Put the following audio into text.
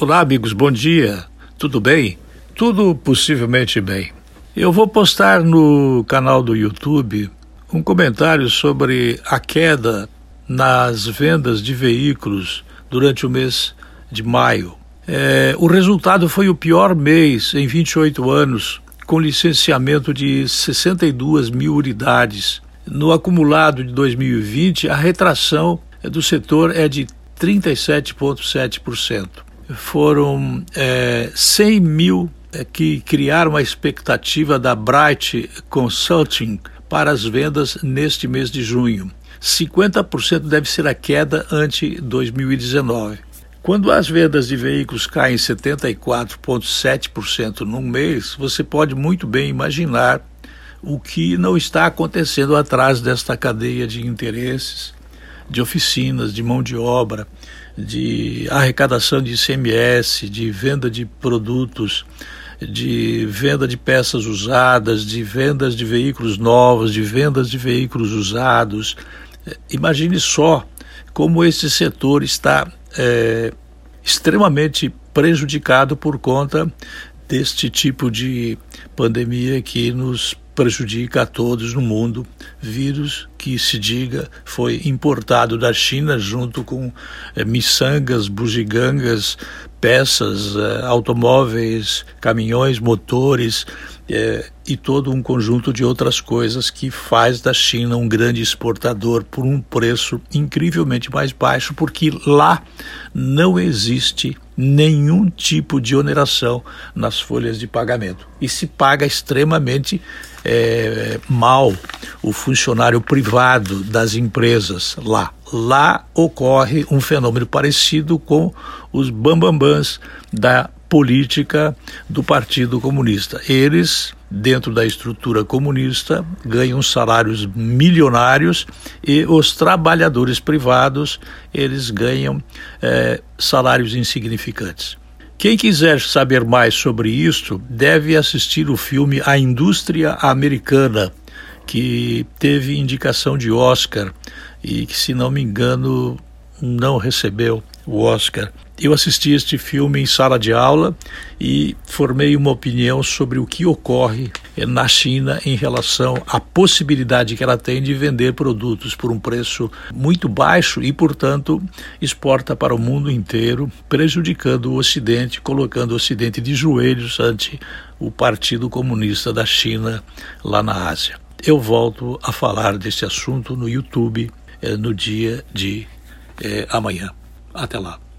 Olá, amigos, bom dia. Tudo bem? Tudo possivelmente bem. Eu vou postar no canal do YouTube um comentário sobre a queda nas vendas de veículos durante o mês de maio. É, o resultado foi o pior mês em 28 anos, com licenciamento de 62 mil unidades. No acumulado de 2020, a retração do setor é de 37,7%. Foram é, 100 mil é, que criaram a expectativa da Bright Consulting para as vendas neste mês de junho. 50% deve ser a queda ante 2019. Quando as vendas de veículos caem 74,7% num mês, você pode muito bem imaginar o que não está acontecendo atrás desta cadeia de interesses de oficinas, de mão de obra, de arrecadação de ICMS, de venda de produtos, de venda de peças usadas, de vendas de veículos novos, de vendas de veículos usados. Imagine só como esse setor está é, extremamente prejudicado por conta deste tipo de pandemia que nos prejudica a todos no mundo. Vírus que se diga foi importado da China junto com é, miçangas, bugigangas, peças, é, automóveis, caminhões, motores é, e todo um conjunto de outras coisas que faz da China um grande exportador por um preço incrivelmente mais baixo, porque lá não existe nenhum tipo de oneração nas folhas de pagamento. E se paga extremamente é, mal o funcionário privado das empresas lá. Lá ocorre um fenômeno parecido com os bambambãs da política do Partido Comunista. Eles, dentro da estrutura comunista, ganham salários milionários e os trabalhadores privados, eles ganham é, salários insignificantes. Quem quiser saber mais sobre isso deve assistir o filme A Indústria Americana, que teve indicação de Oscar e que, se não me engano, não recebeu o Oscar. Eu assisti este filme em sala de aula e formei uma opinião sobre o que ocorre na China em relação à possibilidade que ela tem de vender produtos por um preço muito baixo e, portanto, exporta para o mundo inteiro, prejudicando o Ocidente, colocando o Ocidente de joelhos ante o Partido Comunista da China lá na Ásia. Eu volto a falar desse assunto no YouTube eh, no dia de eh, amanhã. Até lá.